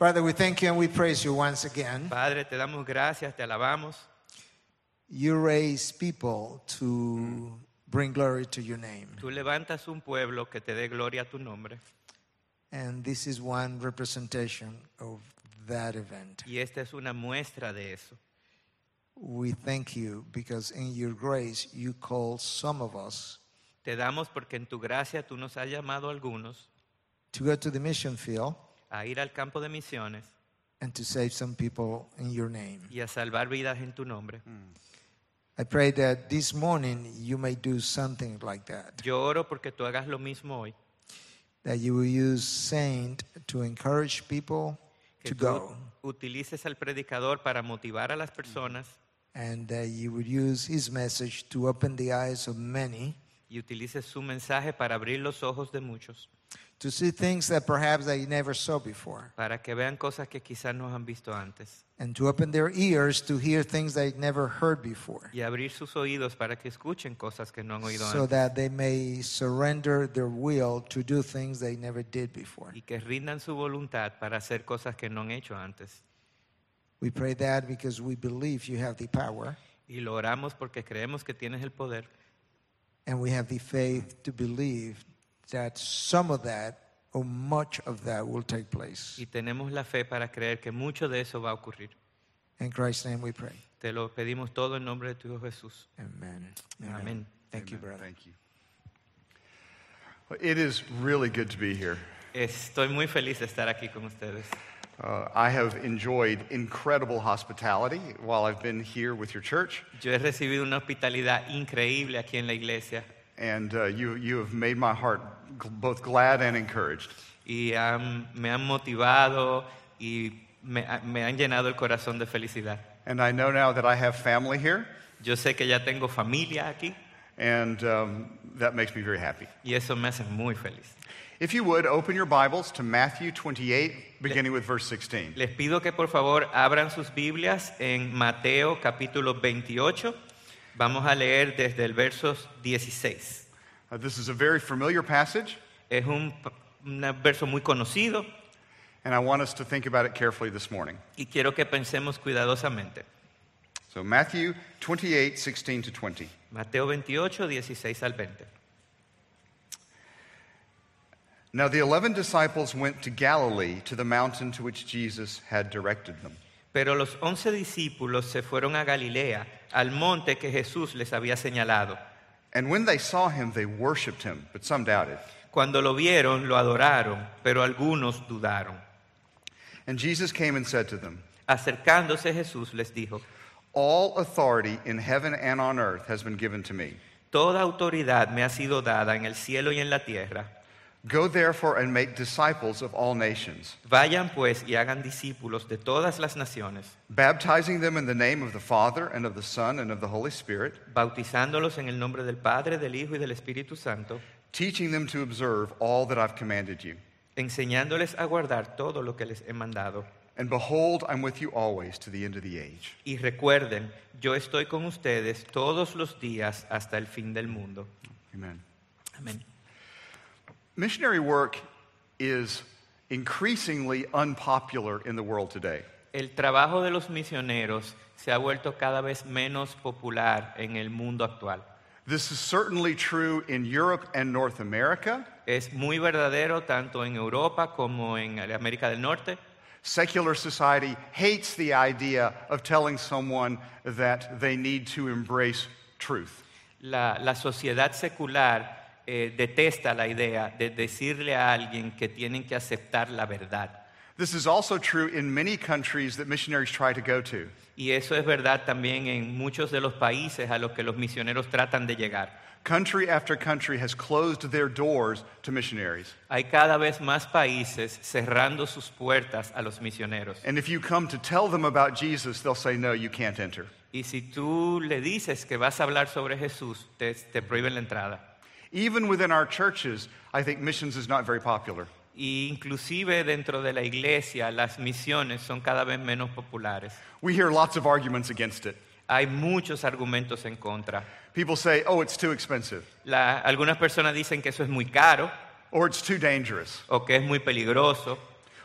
Father, we thank you and we praise you once again. Padre, te damos gracias, te alabamos. You raise people to bring glory to your name. Tú levantas un pueblo que te dé gloria a tu nombre. And this is one representation of that event. Y esta es una muestra de eso. We thank you because in your grace you call some of us Te damos porque en tu gracia tú nos has llamado a algunos to go to the mission field a ir al campo de misiones and to save some people in your name. y a salvar vidas en tu nombre. I pray that this morning you may do something like that. Yo oro porque tú hagas lo mismo hoy. That you will use saint to encourage people Que to tú go. utilices al predicador para motivar a las personas and that you would use his message to open the eyes of many y utilices su mensaje para abrir los ojos de muchos, to see things that perhaps they never saw before. Para que vean cosas que quizás no han visto antes. And to open their ears to hear things they never heard before. Y abrir sus oídos para que escuchen cosas que no han oído so antes. that they may surrender their will to do things they never did before. y que rindan su voluntad para hacer cosas que no han hecho antes. We pray that because we believe you have the power. Y lo oramos porque creemos que tienes el poder. And we have the faith to believe that some of that or much of that will take place. y tenemos la fe para creer que mucho de eso va a ocurrir. In Christ's name we pray. Te lo pedimos todo en nombre de tu Hijo Jesús. Amen. Amén. Thank you, Amen. brother. Thank you. Well, It is really good to be here. Estoy muy feliz de estar aquí con ustedes. Uh, I have enjoyed incredible hospitality while I've been here with your church, Yo he recibido una hospitalidad increíble aquí en la iglesia and uh, you, you have made my heart both glad and encouraged. y han- me han motivado y me, me han llenado el corazón de felicidad. And I know now that I have family here, Yo sé que ya tengo familia aquí and um, that makes me very happy. y eso me hace muy feliz. If you would, open your Bibles to Matthew 28, beginning with verse 16. Les pido que por favor abran sus Biblias en Mateo capítulo 28. Vamos a leer desde el verso 16. Uh, this is a very familiar passage, Es un, un verso muy conocido and I want us to think about it carefully this morning. y quiero que pensemos cuidadosamente. So, Matthew 28, 16 to 20. Mateo 28, 16 al 20. Now the eleven disciples went to Galilee to the mountain to which Jesus had directed them. Pero los once discípulos se fueron a Galilea, al monte que Jesús les había señalado. And when they saw him, they worshipped him, but some doubted. Cuando lo vieron, lo adoraron, pero algunos dudaron. And Jesus came and said to them, Acercándose Jesús les dijo, All authority in heaven and on earth has been given to me. Toda autoridad me ha sido dada en el cielo y en la tierra. Go therefore and make disciples of all nations, Vayan pues y hagan discípulos de todas las naciones, baptizing them in the name of the Father and of the Son and of the Holy Spirit, bautizándolos en el nombre del Padre, del Hijo y del Espíritu Santo, teaching them to observe all that I've commanded you. enseñándoles a guardar todo lo que les he mandado. And behold, I'm with you always to the end of the age. Y recuerden, yo estoy con ustedes todos los días hasta el fin del mundo. Amen. Amén. Missionary work is increasingly unpopular in the world today. El trabajo de los misioneros se ha vuelto cada vez menos popular en el mundo actual. This is certainly true in Europe and North America. Es muy verdadero tanto en Europa como en América del Norte. Secular society hates the idea of telling someone that they need to embrace truth. La, la sociedad secular eh, detesta la idea de decirle a alguien que tienen que aceptar la verdad. This is also true in many countries that missionaries try to go to. Y eso es verdad también en muchos de los países a los que los misioneros tratan de llegar. Country after country has closed their doors to missionaries. Hay cada vez más países cerrando sus puertas a los misioneros. And if you come to tell them about Jesus, they'll say, No, you can't enter. Y si tú le dices que vas a hablar sobre Jesús, te, te prohíben la entrada. Even within our churches, I think missions is not very popular. Y inclusive dentro de la iglesia las misiones son cada vez menos populares. We hear lots of arguments against it. Hay muchos argumentos en contra. People say, oh, it's too expensive, La- algunas personas dicen que eso es muy caro or it's too dangerous, o que es muy peligroso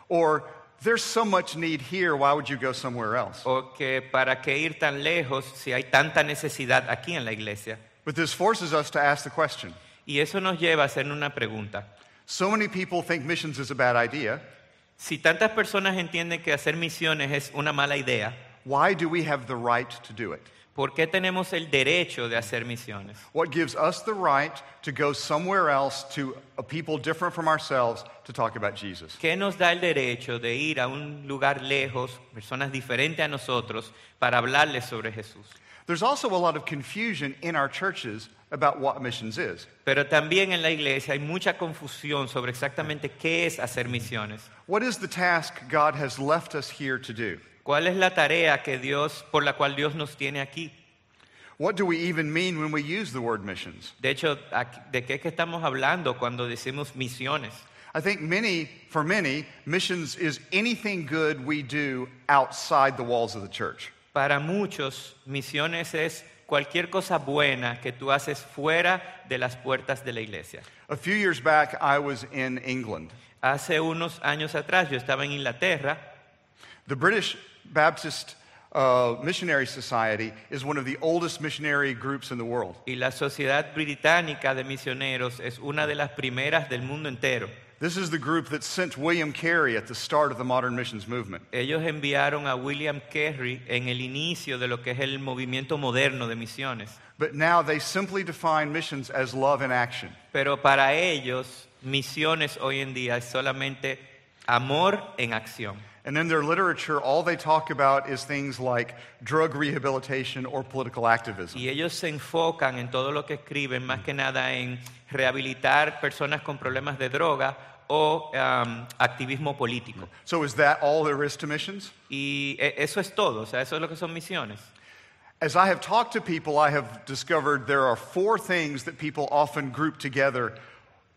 or there's so much need here, why would you go somewhere else? o que para qué ir tan lejos si hay tanta necesidad aquí en la iglesia. But this forces us to ask the question Y eso nos lleva a hacer una pregunta. so many people think missions is a bad idea. Si tantas personas entienden que hacer misiones es una mala idea, Why do we have the right to do it? ¿por qué tenemos el derecho de hacer misiones? What gives us the right to go somewhere else to a people different from ourselves to talk about Jesus? ¿Qué nos da el derecho de ir a un lugar lejos, personas diferentes a nosotros, para hablarles sobre Jesús? There's also a lot of confusion in our churches about what missions is. Pero también en la iglesia hay mucha confusión sobre exactamente qué es hacer misiones. What is the task God has left us here to do? ¿Cuál es la tarea que Dios, por la cual Dios nos tiene aquí? What do we even mean when we use the word missions? De hecho, ¿de qué es que estamos hablando cuando decimos misiones? I think many, for many, missions is anything good we do outside the walls of the church. Para muchos, misiones es cualquier cosa buena que tú haces fuera de las puertas de la iglesia. A few years back, I was in England. Hace unos años atrás yo estaba en Inglaterra The British Baptist uh, Missionary Society is one of the oldest missionary groups in the world. y la Sociedad Británica de Misioneros es una de las primeras del mundo entero. This is the group that sent William Carey at the start of the modern missions movement. Ellos enviaron a William Carey en el inicio de lo que es el movimiento moderno de misiones. But now they simply define missions as love in action. Pero para ellos, misiones hoy en día es solamente amor en acción. And in their literature, all they talk about is things like drug rehabilitation or political activism. Y ellos se enfocan en todo lo que escriben, más que nada en rehabilitar personas con problemas de droga o um, activismo político. So, is that all there is to missions? Y eso es todo, o sea, eso es lo que son misiones. As I have talked to people, I have discovered there are four things that people often group together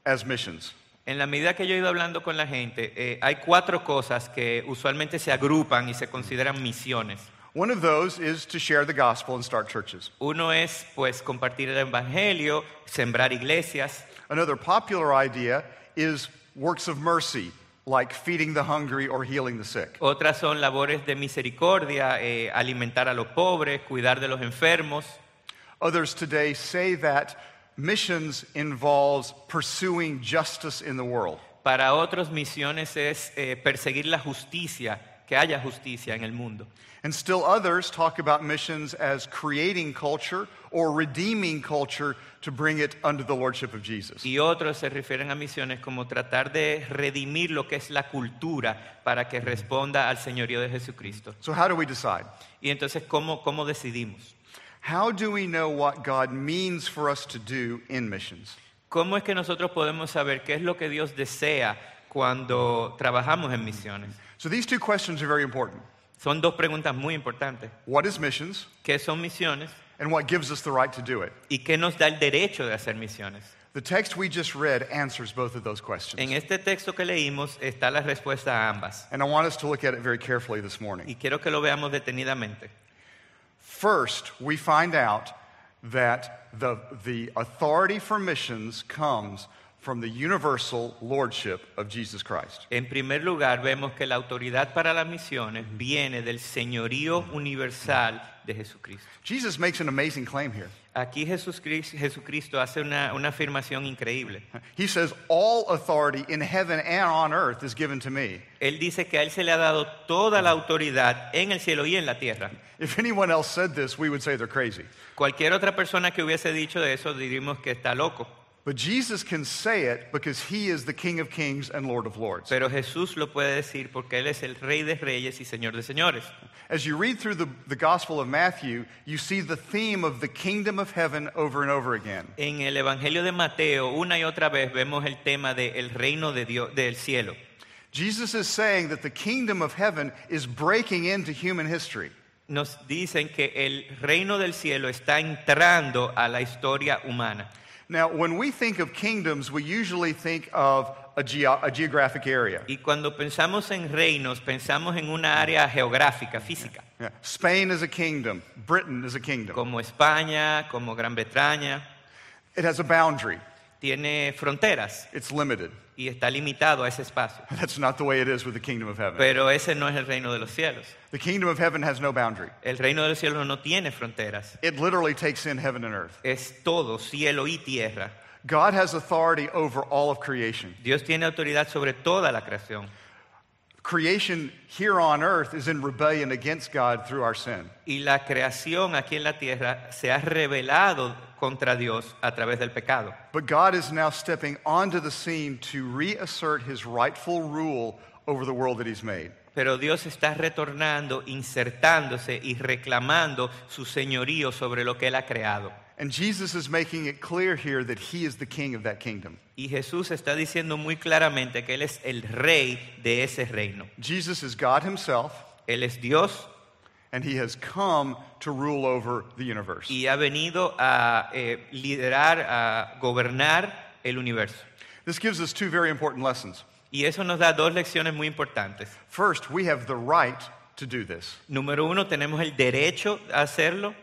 as missions. En la medida que yo he ido hablando con la gente, eh, hay cuatro cosas que usualmente se agrupan y se consideran misiones. One of those is to share the gospel and start churches. Uno es, pues, compartir el evangelio, sembrar iglesias. Another popular idea is works of mercy, like feeding the hungry or healing the sick. Otras son labores de misericordia, eh, alimentar a los pobres, cuidar de los enfermos. Others today say that missions involves pursuing justice in the world. Para otros, misiones es eh, perseguir la justicia, que haya justicia en el mundo. And still others talk about missions as creating culture or redeeming culture to bring it under the lordship of Jesus. Y otros se refieren a misiones como tratar de redimir lo que es la cultura para que responda al señorío de Jesucristo. So, how do we decide? Y entonces, ¿cómo, cómo decidimos? How do we know what God means for us to do in missions? ¿Cómo es que nosotros podemos saber qué es lo que Dios desea cuando trabajamos en misiones? So, these two questions are very important. Son dos preguntas muy importantes. What is missions? ¿Qué son misiones? And what gives us the right to do it? ¿Y qué nos da el derecho de hacer misiones? The text we just read answers both of those questions. En este texto que leímos está la respuesta a ambas. And I want us to look at it very carefully this morning. Y quiero que lo veamos detenidamente. First, we find out that the, the authority for missions comes from the universal lordship of Jesus Christ. En primer lugar, vemos que la autoridad para las misiones viene del señorío universal de Jesucristo. Jesus makes an amazing claim here. Aquí Jesucristo hace una, una afirmación increíble. He says, All authority in heaven and on earth is given to me. Él dice que a Él se le ha dado toda la autoridad en el cielo y en la tierra. If anyone else said this, we would say they're crazy. Cualquier otra persona que hubiese dicho de eso diríamos que está loco. But Jesus can say it because he is the King of kings and Lord of lords. Pero Jesús lo puede decir porque Él es el Rey de Reyes y Señor de Señores. As you read through the, the Gospel of Matthew, you see the theme of the kingdom of heaven over and over again. En el Evangelio de Mateo, una y otra vez vemos el tema del reino de Dios, del cielo. Jesus is saying that the kingdom of heaven is breaking into human history. Nos dicen que el reino del cielo está entrando a la historia humana. Now, when we think of kingdoms, we usually think of a, geo- a geographic area. Y cuando pensamos en reinos, pensamos en una área geográfica, física, Yeah. Spain is a kingdom, Britain is a kingdom. como España, como Gran Bretaña. It has a boundary, Tiene fronteras it's limited. Y está limitado a ese espacio. That's not the way it is with the kingdom of heaven. Pero ese no es el reino de los cielos. The kingdom of heaven has no boundary. El reino de los cielos no tiene fronteras. It literally takes in heaven and earth. Es todo, cielo y tierra. God has authority over all of creation. Dios tiene autoridad sobre toda la creación. Creation here on earth is in rebellion against God through our sin. Y la creación aquí en la tierra se ha rebelado contra Dios a través del pecado. But God is now stepping onto the scene to reassert his rightful rule over the world that he's made. Pero Dios está retornando, insertándose y reclamando su señorío sobre lo que Él ha creado. And Jesus is making it clear here that he is the king of that kingdom. Y Jesús está diciendo muy claramente que Él es el rey de ese reino. Jesus is God himself, Él es Dios and he has come to rule over the universe. y ha venido a eh, liderar, a gobernar el universo. This gives us two very important lessons. Y eso nos da dos lecciones muy importantes. First, we have the right to do this. Número uno, tenemos el derecho a hacerlo.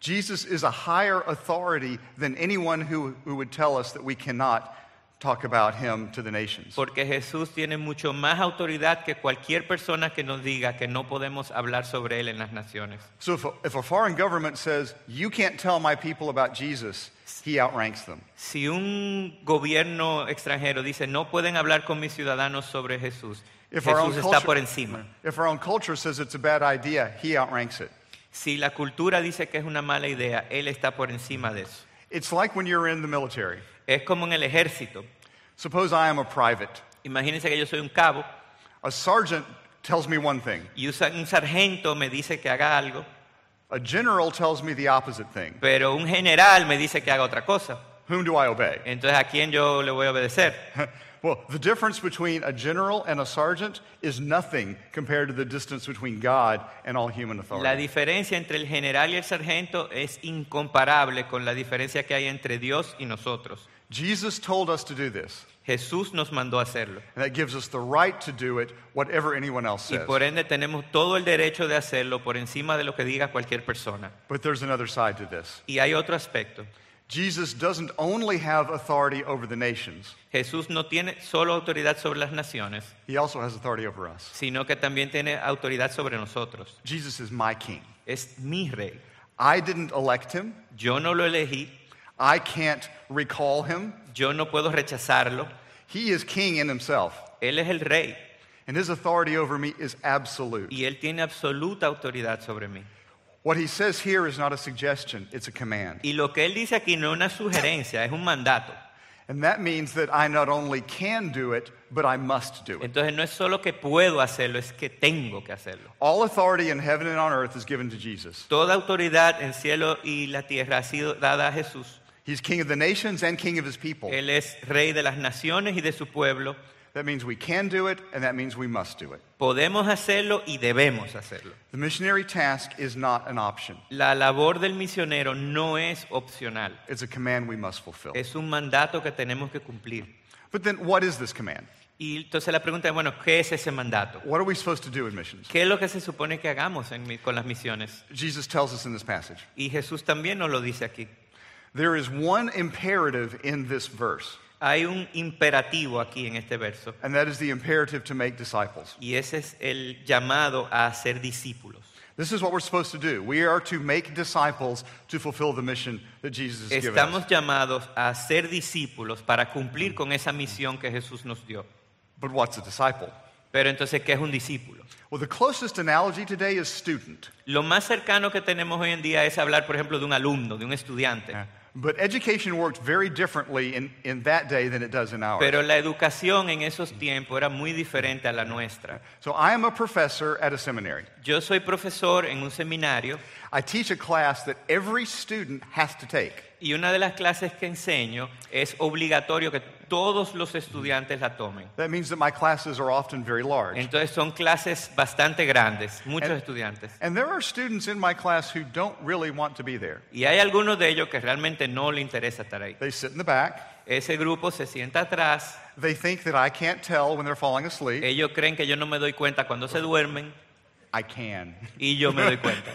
Jesus is a higher authority than anyone who, who would tell us that we cannot talk about him to the nations. Porque Jesús tiene mucho más autoridad que cualquier persona que nos diga que no podemos hablar sobre Él en las naciones. So if a, if a foreign government says, you can't tell my people about Jesus, he outranks them. Si un gobierno extranjero dice no pueden hablar con mis ciudadanos sobre Jesús, If Jesús está por encima. if our own culture says it's a bad idea, he outranks it. Si la cultura dice que es una mala idea, Él está por encima de eso. It's like when you're in the military. Es como en el ejército. Suppose I am a private. Imagínense que yo soy un cabo A sergeant tells me one thing. y un sa- un sargento me dice que haga algo, A general tells me the opposite thing. pero un general me dice que haga otra cosa. Whom do I obey? Entonces, ¿a quién yo le voy a obedecer? well, the difference between a general and a sergeant is nothing compared to the distance between God and all human authority. La diferencia entre el general y el sargento es incomparable con la diferencia que hay entre Dios y nosotros. Jesus told us to do this, Jesús nos mandó a hacerlo. and that gives us the right to do it, whatever anyone else says. Y por ende tenemos todo el derecho de hacerlo por encima de lo que diga cualquier persona. But there's another side to this. Y hay otro aspecto. Jesus doesn't only have authority over the nations, Jesús no tiene solo autoridad sobre las naciones, he also has authority over us. sino que también tiene autoridad sobre nosotros. Jesus is my king. Es mi rey. I didn't elect him, Yo no lo elegí, I can't recall him. yo no puedo rechazarlo. He is king in himself, Él es el rey and his authority over me is absolute. y Él tiene absoluta autoridad sobre mí. What he says here is not a suggestion, it's a command. Y lo que Él dice aquí no es una sugerencia, es un mandato. And that means that I not only can do it, but I must do it. Entonces no es solo que puedo hacerlo, es que tengo que hacerlo. All authority in heaven and on earth is given to Jesus. Toda autoridad en cielo y la tierra ha sido dada a Jesús. He's king of the nations and king of his people. Él es rey de las naciones y de su pueblo. That means we can do it, and that means we must do it. Podemos hacerlo y debemos hacerlo. The missionary task is not an option, La labor del misionero no es opcional, it's a command we must fulfill. es un mandato que tenemos que cumplir. But then, what is this command? Y entonces la pregunta es, bueno, ¿qué es ese mandato? What are we supposed to do in missions? ¿Qué es lo que se supone que hagamos en con las misiones? Jesus tells us in this passage. Y Jesús también nos lo dice aquí. There is one imperative in this verse, Hay un imperativo aquí en este verso and that is the imperative to make disciples. y ese es el llamado a ser discípulos. This is what we're supposed to do. We are to make disciples to fulfill the mission that Jesus has given us. Estamos llamados a ser discípulos para cumplir con esa misión que Jesús nos dio. But what's a disciple? Pero entonces, ¿qué es un discípulo? Well, the closest analogy today is student. Lo más cercano que tenemos hoy en día es hablar, por ejemplo, de un alumno, de un estudiante. But education worked very differently in, in that day than it does in ours. Pero la educación en esos tiempos era muy diferente a la nuestra. So I am a professor at a seminary. Yo soy profesor en un seminario I teach a class that every student has to take. y una de las clases que enseño es obligatorio que todos los estudiantes la tomen. That means that my classes are often very large. Entonces son clases bastante grandes, muchos And- estudiantes. And there are students in my class who don't really want to be there. Y hay algunos de ellos que realmente no le interesa estar ahí. They sit in the back. Ese grupo se sienta atrás, They think that I can't tell when they're falling asleep. ellos creen que yo no me doy cuenta cuando se duermen I can. y yo me doy cuenta.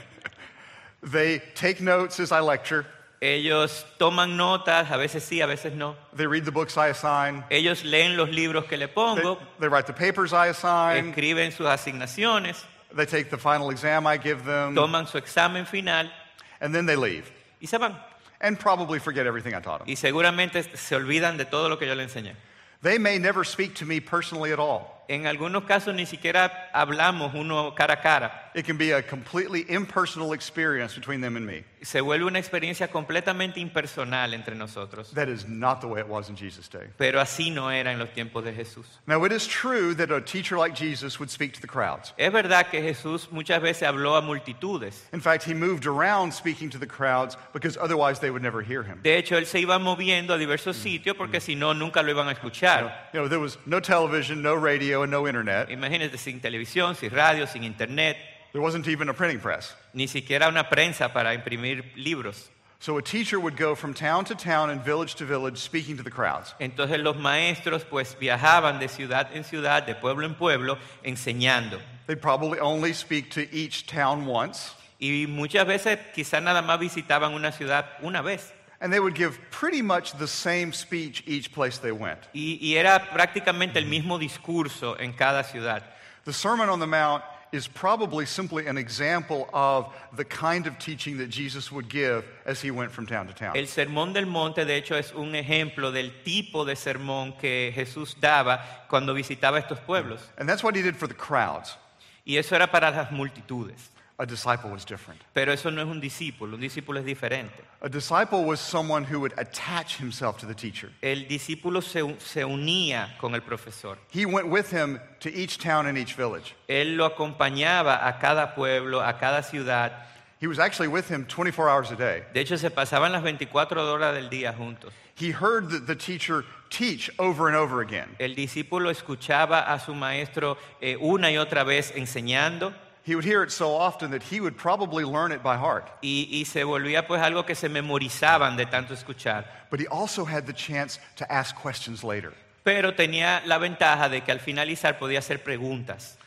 They take notes as I lecture. Ellos toman notas, a veces sí, a veces no. They read the books I assign. Ellos leen los libros que le They, pongo, they write the papers I assign. escriben sus asignaciones, They take the final exam I give them. toman su examen final And then they leave. y se van. And probably forget everything I taught them. Y seguramente se olvidan de todo lo que yo le enseñé. They may never speak to me personally at all. En algunos casos ni siquiera hablamos uno cara a cara. It can be a completely impersonal experience between them and me. Se vuelve una experiencia completamente impersonal entre nosotros. That is not the way it was in Jesus' day. Pero así no era en los tiempos de Jesús. Now, it is true that a teacher like Jesus would speak to the crowds. Es verdad que Jesús muchas veces habló a multitudes. In fact, he moved around speaking to the crowds because otherwise they would never hear him. De hecho, él se iba moviendo a diversos sitios porque mm. si no, nunca lo iban a escuchar. You know, there was no television, no radio, and no internet. Imagínate, sin televisión, sin radio, sin internet, There wasn't even a printing press. ni siquiera una prensa para imprimir libros. So a teacher would go from town to town and village to village speaking to the crowds. Entonces los maestros pues viajaban de ciudad en ciudad, de pueblo en pueblo, enseñando. They'd probably only speak to each town once, Y muchas veces quizás nada más visitaban una ciudad una vez. And they would give pretty much the same speech each place they went. Y, y era prácticamente el mismo discurso en cada ciudad. The Sermon on the Mount is probably simply an example of the kind of teaching that Jesus would give as he went from town to town. El sermón del monte, de hecho, es un ejemplo del tipo de sermón que Jesús daba cuando visitaba estos pueblos. And that's what he did for the crowds. Y eso era para las multitudes. A disciple was different. Pero eso no es un discípulo, un discípulo es diferente. A disciple was someone who would attach himself to the teacher. El discípulo se, se unía con el profesor. He went with him to each town and each village. Él lo acompañaba a cada pueblo, a cada ciudad. He was actually with him 24 hours a day. De hecho, se pasaban las 24 horas del día juntos. He heard the, the teacher teach over and over again. El discípulo escuchaba a su maestro eh, una y otra vez enseñando He would hear it so often that he would probably learn it by heart. y, y se volvía pues algo que se memorizaban de tanto escuchar. But he also had the chance to ask questions later. Pero tenía la ventaja de que al finalizar podía hacer preguntas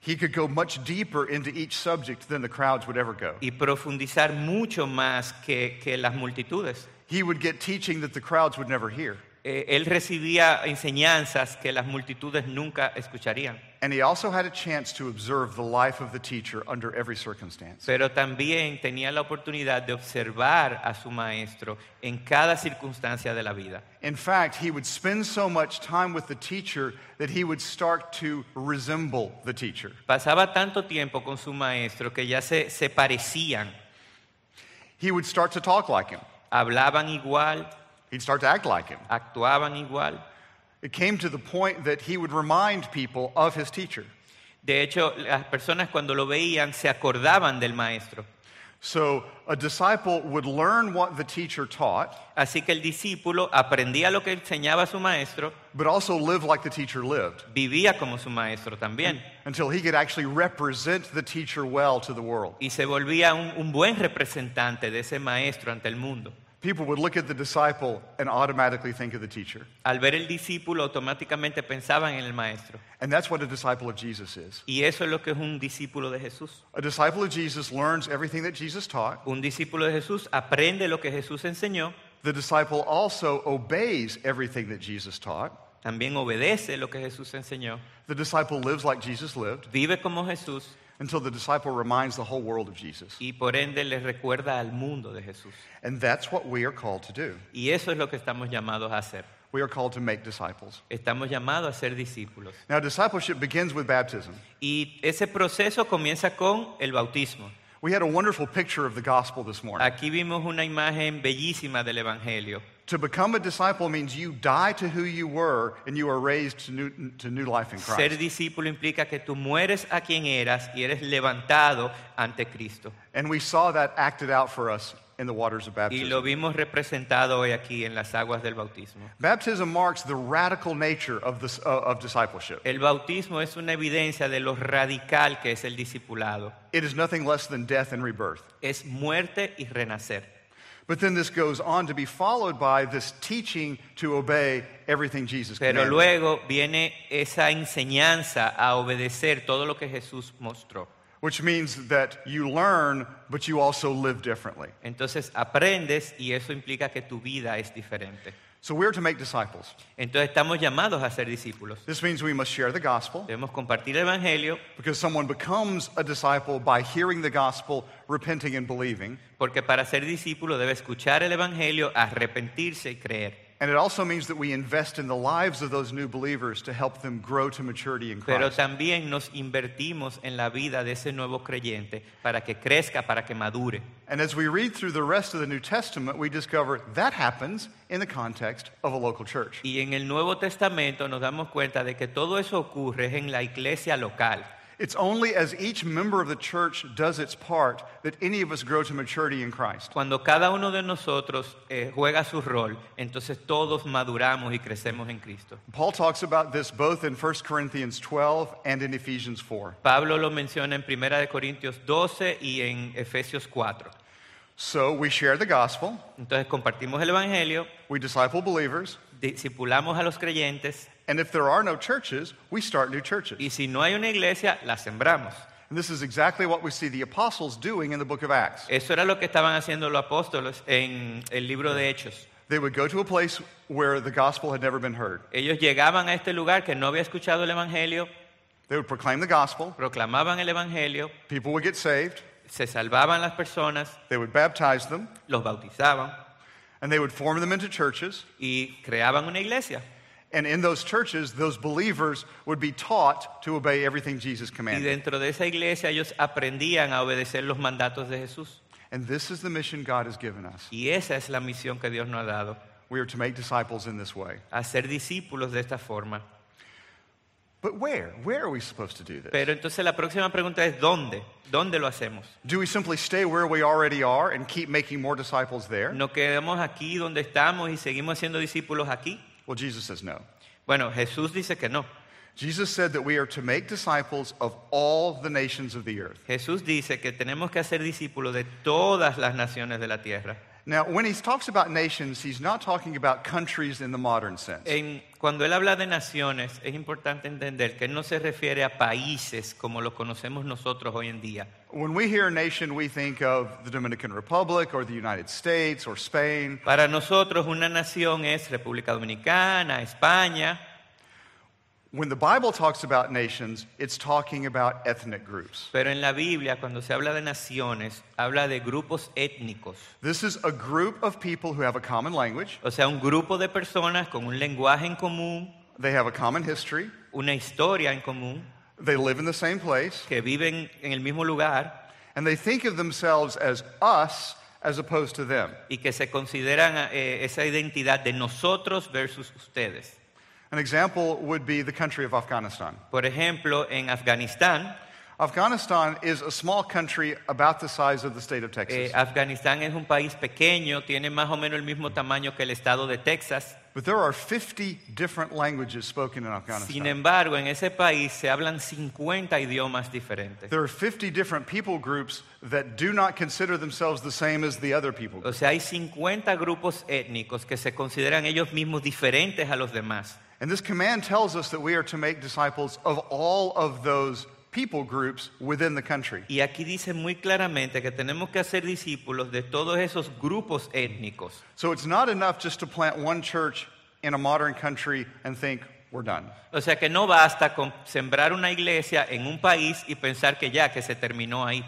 He could go much deeper into each subject than the crowds would ever go. y profundizar mucho más que, que las multitudes. He would get teaching that the crowds would never hear. Eh, él recibía enseñanzas que las multitudes nunca escucharían. And he also had a chance to observe the life of the teacher under every circumstance. Pero también tenía la oportunidad de observar a su maestro en cada circunstancia de la vida. In fact, he would spend so much time with the teacher that he would start to resemble the teacher. Pasaba tanto tiempo con su maestro que ya se, se parecían, He would start to talk like him. hablaban igual, He'd start to act like him. actuaban igual. It came to the point that he would remind people of his teacher. De hecho, las personas cuando lo veían se acordaban del maestro. So a disciple would learn what the teacher taught, Así que el discípulo aprendía lo que enseñaba su maestro, but also live like the teacher lived vivía como su maestro también until he could actually represent the teacher well to the world. y se volvía un, un buen representante de ese maestro ante el mundo. People would look at the disciple and automatically think of the teacher. Al ver el discípulo automáticamente pensaban en el maestro. And that's what a disciple of Jesus is. Y eso es lo que es un discípulo de Jesús. A disciple of Jesus learns everything that Jesus taught. Un discípulo de Jesús aprende lo que Jesús enseñó, The disciple also obeys everything that Jesus taught. también obedece lo que Jesús enseñó, The disciple lives like Jesus lived vive como Jesús until the disciple reminds the whole world of Jesus. y por ende le recuerda al mundo de Jesús. And that's what we are called to do. Y eso es lo que estamos llamados a hacer. We are called to make disciples. Estamos llamados a ser discípulos. Now, discipleship begins with baptism. Y ese proceso comienza con el bautismo. We had a wonderful picture of the gospel this morning. Aquí vimos una imagen bellísima del Evangelio. To become a disciple means you die to who you were and you are raised to new, to new life in Christ. Ser discípulo implica que tú mueres a quien eras y eres levantado ante Cristo. And we saw that acted out for us in the waters of baptism. Y lo baptism. vimos representado hoy aquí en las aguas del bautismo. Baptism marks the radical nature of, this, uh, of discipleship. El bautismo es una evidencia de lo radical que es el discipulado. It is nothing less than death and rebirth. Es muerte y renacer. But then this goes on to be followed by this teaching to obey everything Jesus Pero luego viene esa enseñanza a obedecer todo lo que Jesús mostró. Which means that you learn, but you also live differently. Entonces aprendes y eso implica que tu vida es diferente. So we're to make disciples. Entonces estamos llamados a ser discípulos. This means we must share the gospel Debemos compartir el Evangelio because someone becomes a disciple by hearing the gospel, repenting, and believing. porque para ser discípulo debe escuchar el Evangelio, arrepentirse y creer. And it also means that we invest in the lives of those new believers to help them grow to maturity in Christ. Pero también nos invertimos en la vida de ese nuevo creyente para que crezca, para que madure. And as we read through the rest of the New Testament, we discover that happens in the context of a local church. Y en el Nuevo Testamento nos damos cuenta de que todo eso ocurre en la iglesia local. It's only as each member of the church does its part that any of us grow to maturity in Christ. Cuando cada uno de nosotros eh, juega su rol, entonces todos maduramos y crecemos en Cristo. Paul talks about this both in 1 Corinthians 12 and in Ephesians 4. Pablo lo menciona en 1 de Corintios 12 y en Efesios 4. So we share the gospel, Entonces compartimos el Evangelio, we disciple believers, discipulamos a los creyentes and if there are no churches, we start new churches. y si no hay una iglesia, la sembramos. And this is exactly what we see the apostles doing in the book of Acts. Eso era lo que estaban haciendo los apóstoles en el libro de Hechos. They would go to a place where the gospel had never been heard. Ellos llegaban a este lugar que no había escuchado el Evangelio, They would proclaim the gospel, proclamaban el Evangelio, people would get saved, se salvaban las personas, they would baptize them, los bautizaban and they would form them into churches. y creaban una iglesia. And in those churches, those believers would be taught to obey everything Jesus commanded. Y dentro de esa iglesia ellos aprendían a obedecer los mandatos de Jesús. And this is the mission God has given us. Y esa es la misión que Dios nos ha dado, We are to make disciples in this way. a ser discípulos de esta forma. But where? Where are we supposed to do this? Pero entonces la próxima pregunta es ¿dónde? ¿Dónde lo hacemos? Do we simply stay where we already are and keep making more disciples there? ¿Nos quedamos aquí donde estamos y seguimos siendo discípulos aquí? Well, Jesus says no. Bueno, Jesús dice que no. Jesus said that we are to make disciples of all the nations of the earth. Jesús dice que tenemos que hacer discípulos de todas las naciones de la tierra. Now, when he talks about nations, he's not talking about countries in the modern sense. En- cuando él habla de naciones, es importante entender que él no se refiere a países como los conocemos nosotros hoy en día. When we hear nation, we think of the Dominican Republic or the United States or Spain. Para nosotros una nación es República Dominicana, España. When the Bible talks about nations, it's talking about ethnic groups. Pero en la Biblia, cuando se habla de naciones, habla de grupos étnicos. This is a group of people who have a common language, O sea, un grupo de personas con un lenguaje en común, they have a common history, una historia en común, they live in the same place, que viven en el mismo lugar and they think of themselves as us as opposed to them. y que se consideran eh, esa identidad de nosotros versus ustedes. An example would be the country of Afghanistan. Por ejemplo, en Afganistán, Afghanistan is a small country about the size of the state of eh, Texas. Afganistán es un país pequeño, tiene más o menos el mismo tamaño que el estado de Texas. But there are 50 different languages spoken in Sin Afghanistan. embargo, en ese país se hablan 50 idiomas diferentes. There are 50 different people groups that do not consider themselves the same as the other people. O sea, hay 50 grupos étnicos que se consideran ellos mismos diferentes a los demás. And this command tells us that we are to make disciples of all of those people groups within the country. Y aquí dice muy claramente que tenemos que hacer discípulos de todos esos grupos étnicos. So it's not enough just to plant one church in a modern country and think we're done. O sea que no basta con sembrar una iglesia en un país y pensar que ya, que se terminó ahí.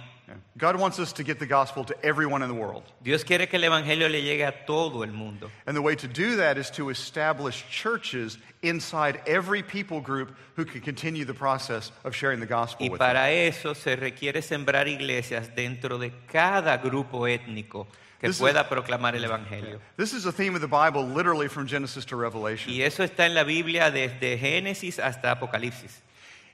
God wants us to get the gospel to everyone in the world. Dios quiere que el Evangelio le llegue a todo el mundo. And the way to do that is to establish churches inside every people group who can continue the process of sharing the gospel Y with them. para eso se requiere sembrar iglesias dentro de cada grupo étnico que This is- pueda proclamar el Evangelio. This is a theme of the Bible literally from Genesis to Revelation. Y eso está en la Biblia desde Génesis hasta Apocalipsis.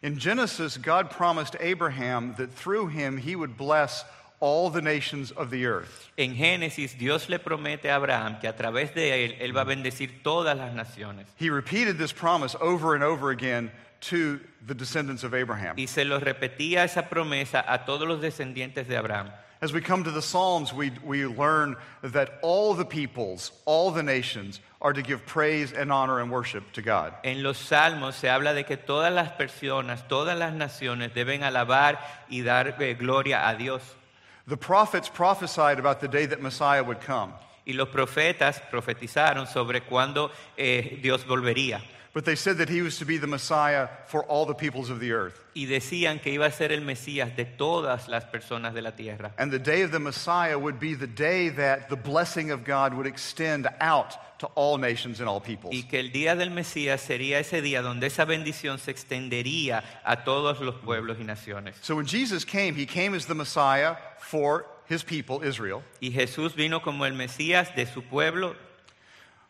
In Genesis, God promised Abraham that through him he would bless all the nations of the earth. En Génesis, Dios le promete a Abraham que a través de él, él va a bendecir todas las naciones. He repeated this promise over and over again to the descendants of Abraham. Y se lo repetía esa promesa a todos los descendientes de Abraham. As we come to the Psalms, we, we learn that all the peoples, all the nations, are to give praise and honor and worship to God. En los salmos se habla de que todas las personas, todas las naciones deben alabar y dar eh, gloria a Dios. The prophets prophesied about the day that Messiah would come, Y los profetas profetizaron sobre cuándo eh, Dios volvería. But they said that he was to be the Messiah for all the peoples of the earth. Y decían que iba a ser el Mesías de todas las personas de la tierra. And the day of the Messiah would be the day that the blessing of God would extend out to all nations and all peoples. Y que el día del Mesías sería ese día donde esa bendición se extendería a todos los pueblos y naciones. So when Jesus came, he came as the Messiah for his people, Israel, Y Jesús vino como el Mesías de su pueblo,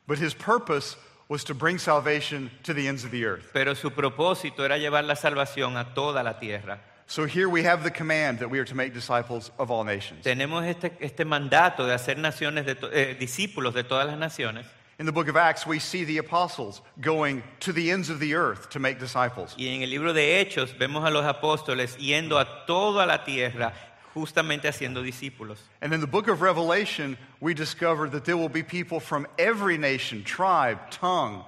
but his purpose was to bring salvation to the ends of the earth. pero su propósito era llevar la salvación a toda la tierra. So here we have the command that we are to make disciples of all nations. Tenemos este, este mandato de hacer naciones de to- eh, discípulos de todas las naciones. In the book of Acts, we see the apostles going to the ends of the earth to make disciples. Y en el libro de Hechos vemos a los apóstoles yendo a toda la tierra justamente haciendo discípulos. And in the book of Revelation, we discover that there will be people from every nation, tribe, tongue,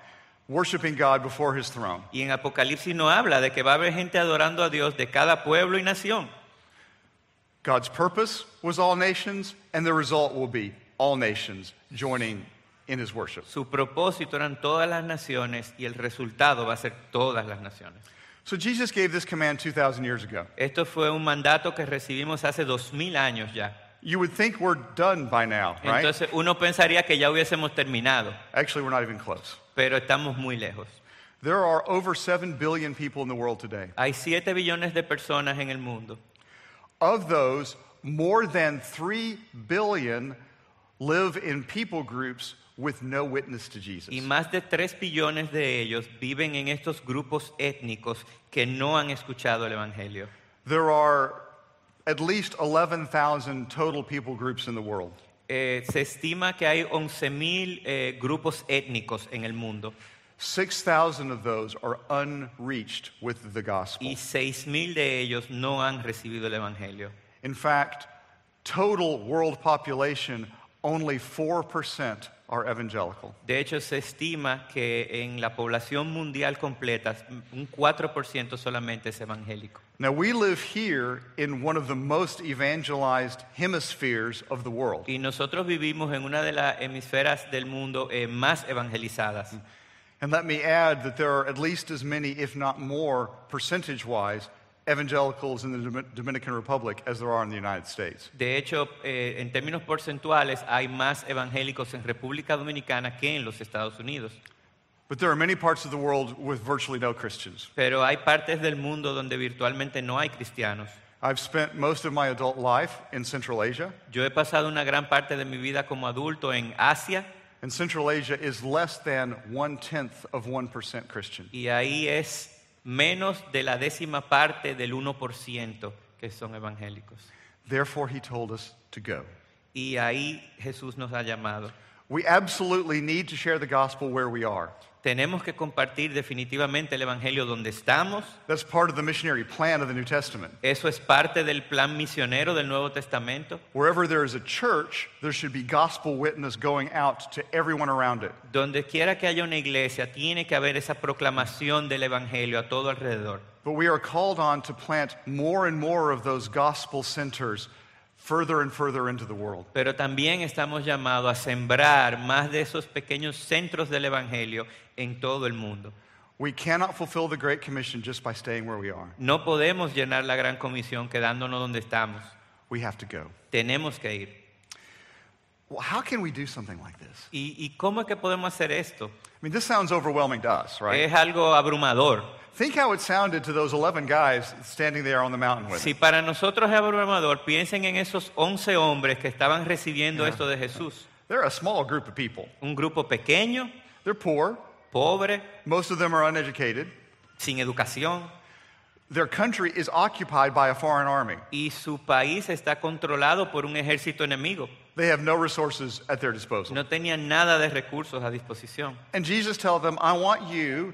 worshiping God before his throne. Y en Apocalipsis no habla de que va a haber gente adorando a Dios de cada pueblo y nación. God's purpose was all nations, and the result will be all nations joining in his worship. Su propósito eran todas las naciones y el resultado va a ser todas las naciones. So Jesus gave this command 2,000 years ago. Esto fue un mandato que recibimos hace dos mil años ya. You would think we're done by now, right? Entonces uno pensaría que ya hubiésemos terminado, Actually, we're not even close. pero estamos muy lejos. There are over 7 billion people in the world today. Hay 7 billones de personas en el mundo. Of those, more than 3 billion live in people groups with no witness to Jesus. Y más de 3 billones de ellos viven en estos grupos étnicos que no han escuchado el Evangelio. There are at least 11,000 total people groups in the world. Eh, se estima que hay 11.000 eh, grupos étnicos en el mundo 6,000 of those are unreached with the gospel. y 6.000 de ellos no han recibido el Evangelio. In fact, total world population, only 4% are evangelical. De hecho, se estima que en la población mundial completa un 4% solamente es evangélico. Now, we live here in one of the most evangelized hemispheres of the world. Y nosotros vivimos en una de las hemisferas del mundo eh, más evangelizadas. And let me add that there are at least as many, if not more, percentage wise, evangelicals in the Dominican Republic as there are in the United States. De hecho, eh, en términos porcentuales, hay más evangélicos en República Dominicana que en los Estados Unidos. But there are many parts of the world with virtually no Christians. Pero hay partes del mundo donde virtualmente no hay cristianos. I've spent most of my adult life in Central Asia, Yo he pasado una gran parte de mi vida como adulto en Asia and Central Asia is less than one tenth of 1% Christian. y ahí es menos de la décima parte del 1% que son evangélicos. Therefore, he told us to go. Y ahí Jesús nos ha llamado. We absolutely need to share the gospel where we are. Tenemos que compartir definitivamente el Evangelio donde estamos. That's part of the missionary plan of the New Testament. Eso es parte del plan misionero del Nuevo Testamento. Wherever there is a church, there should be gospel witness going out to everyone around it. Donde quiera que haya una iglesia, tiene que haber esa proclamación del Evangelio a todo alrededor. But we are called on to plant more and more of those gospel centers further and further into the world. Pero también estamos llamados a sembrar más de esos pequeños centros del Evangelio en todo el mundo. We cannot fulfill the Great Commission just by staying where we are. No podemos llenar la gran comisión quedándonos donde estamos. We have to go. Tenemos que ir. Well, how can we do something like this? ¿Y, y cómo es que podemos hacer esto? I mean, this sounds overwhelming to us, right? Es algo abrumador. Think how it sounded to those 11 guys standing there on the mountain with Si him. para nosotros es abrumador, piensen en esos 11 hombres que estaban recibiendo esto de Jesús. They're a small group of people. Un grupo pequeño, They're poor. pobre, Most of them are uneducated. sin educación. their country is occupied by a foreign army. y su país está controlado por un ejército enemigo. They have no resources at their disposal. No tenían nada de recursos a disposición. And Jesus tells them, I want you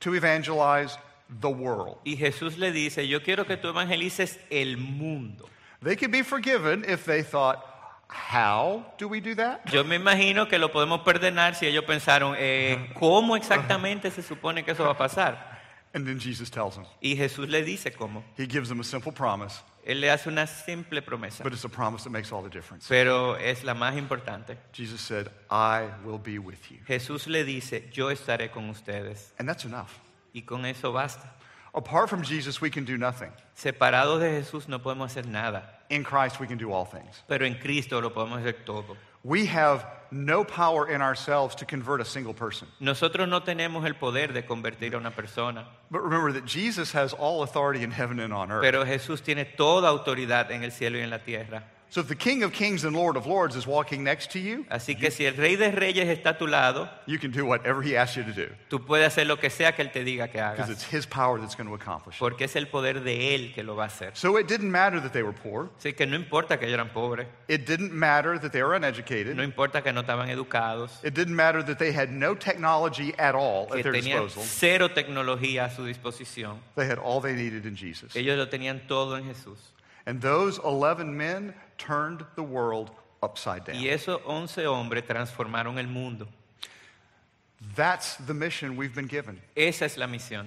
to evangelize the world. Y Jesús le dice, yo quiero que tú evangelices el mundo. They could be forgiven if they thought, How do we do that? Yo me imagino que lo podemos perdonar si ellos pensaron, eh, ¿cómo exactamente se supone que eso va a pasar? And then Jesus tells them. Y Jesús le dice cómo. He gives them a simple promise, Él le hace una simple promesa, but it's a promise that makes all the difference. pero es la más importante. Jesus said, I will be with you. Jesús le dice, yo estaré con ustedes. And that's enough. Y con eso basta. Apart from Jesus, we can do nothing. Separados de Jesús no podemos hacer nada, In Christ, we can do all things. pero en Cristo lo podemos hacer todo. We have no power in ourselves to convert a single person. Nosotros no tenemos el poder de convertir a una persona, But remember that Jesus has all authority in heaven and on earth. pero Jesús tiene toda autoridad en el cielo y en la tierra. So if the King of Kings and Lord of Lords is walking next to you, Así que si el Rey de Reyes está a tu lado, you can do whatever he asks you to do tú puedes hacer lo que sea que Él te diga que because it's his power that's going to accomplish it. porque es el poder de Él que lo va a hacer. So it didn't matter that they were poor. Así que no importa que ellos eran pobres, It didn't matter that they were no uneducated. importa que no estaban educados, It didn't matter that they had no technology at all que at their tenían disposal. cero tecnología a su disposición. They had all they needed in Jesus. Ellos lo tenían todo en Jesús. And those 11 men turned the world upside down. Y esos 11 hombres transformaron el mundo. That's the mission we've been given. Esa es la misión.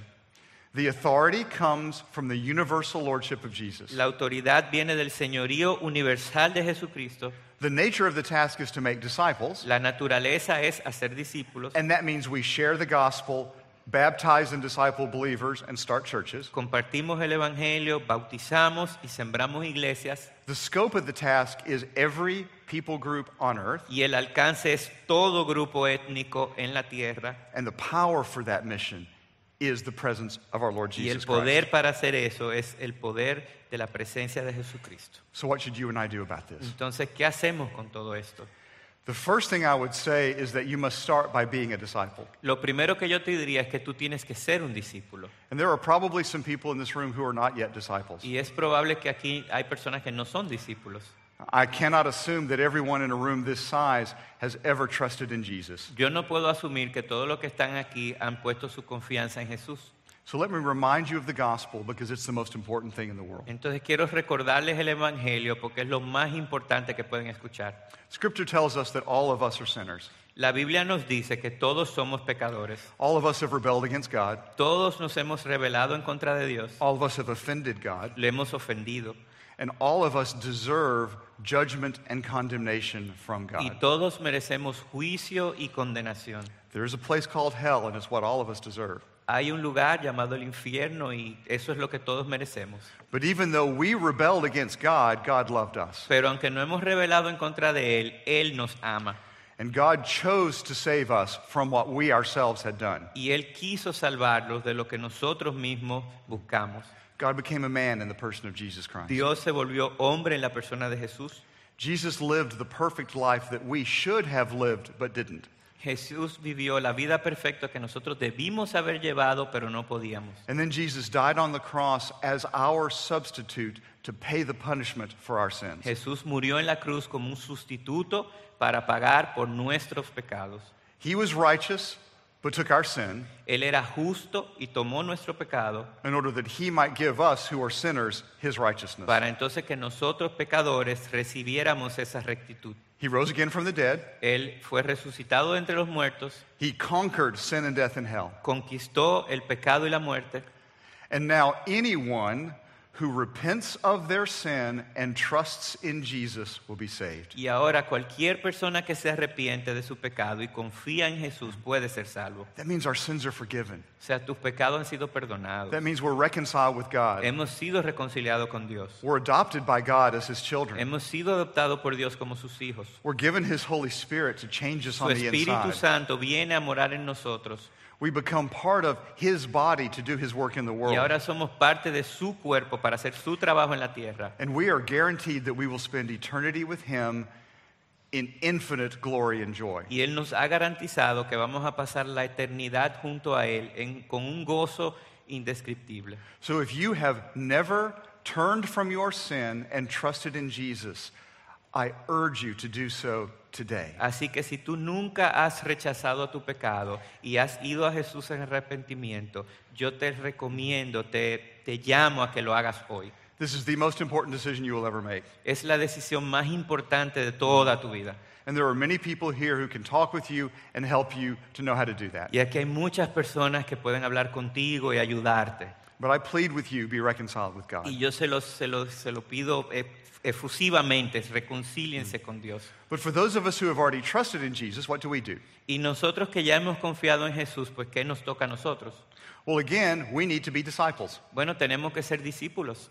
The authority comes from the universal lordship of Jesus. La autoridad viene del señorío universal de Jesucristo. The nature of the task is to make disciples, La naturaleza es hacer discípulos. and that means we share the gospel, baptize and disciple believers, and start churches. Compartimos el Evangelio, bautizamos y sembramos iglesias. The scope of the task is every people group on earth, Y el alcance es todo grupo étnico en la tierra. and the power for that mission is the presence of our Lord Jesus Christ. Y el poder Christ. para hacer eso es el poder de la presencia de Jesucristo. So, what should you and I do about this? Entonces, ¿qué hacemos con todo esto? The first thing I would say is that you must start by being a disciple. Lo primero que yo te diría es que tú tienes que ser un discípulo. And there are probably some people in this room who are not yet disciples. Y es probable que aquí hay personas que no son discípulos. I cannot assume that everyone in a room this size has ever trusted in Jesus. Yo no puedo asumir que todos los que están aquí han puesto su confianza en Jesús. So let me remind you of the gospel because it's the most important thing in the world. Entonces quiero recordarles el Evangelio porque es lo más importante que pueden escuchar. Scripture tells us that all of us are sinners. La Biblia nos dice que todos somos pecadores. All of us have rebelled against God. Todos nos hemos rebelado en contra de Dios. All of us have offended God. Le hemos ofendido. And all of us deserve judgment and condemnation from God. Y todos merecemos juicio y condenación. There is a place called hell, and it's what all of us deserve. Hay un lugar llamado el infierno y eso es lo que todos merecemos. But even though we rebelled against God, God loved us. Pero aunque no hemos rebelado en contra de Él, Él nos ama. And God chose to save us from what we ourselves had done. Y Él quiso salvarlos de lo que nosotros mismos buscamos. God became a man in the person of Jesus Christ. Dios se volvió hombre en la persona de Jesús. Jesus lived the perfect life that we should have lived but didn't. Jesús vivió la vida perfecta que nosotros debimos haber llevado, pero no podíamos. And then Jesus died on the cross as our substitute to pay the punishment for our sins. Jesús murió en la cruz como un sustituto para pagar por nuestros pecados. He was righteous but took our sin Él era justo y tomó nuestro pecado in order that he might give us who are sinners his righteousness. para entonces que nosotros pecadores recibiéramos esa rectitud. He rose again from the dead. Él fue resucitado de entre los muertos, He conquered sin and death and hell. conquistó el pecado y la muerte. And now anyone who repents of their sin and trusts in Jesus will be saved. Y ahora cualquier persona que se arrepiente de su pecado y confía en Jesús puede ser salvo. That means our sins are forgiven. O sea, tus pecados han sido perdonados. That means we're reconciled with God. Hemos sido reconciliados con Dios. We're adopted by God as his children. Hemos sido adoptados por Dios como sus hijos. We're given his Holy Spirit to change us Su on the inside. Espíritu. Santo viene a morar en nosotros. We become part of his body to do his work in the world. Y ahora somos parte de su cuerpo para hacer su trabajo en la tierra. And we are guaranteed that we will spend eternity with him in infinite glory and joy. Y Él nos ha garantizado que vamos a pasar la eternidad junto a Él en- con un gozo indescriptible. So if you have never turned from your sin and trusted in Jesus, I urge you to do so today. Así que si tú nunca has rechazado tu pecado y has ido a Jesús en arrepentimiento, yo te recomiendo, te, te llamo a que lo hagas hoy. This is the most important decision you will ever make. Es la decisión más importante de toda tu vida. And there are many people here who can talk with you and help you to know how to do that. Y aquí hay muchas personas que pueden hablar contigo y ayudarte. But I plead with you, be reconciled with God. Y yo se lo, se lo, se lo pido eh, efusivamente, reconcíliense con Dios. But for those of us who have already trusted in Jesus, what do we do? Y nosotros que ya hemos confiado en Jesús, pues ¿qué nos toca a nosotros? Well, again, we need to be disciples. Bueno, tenemos que ser discípulos.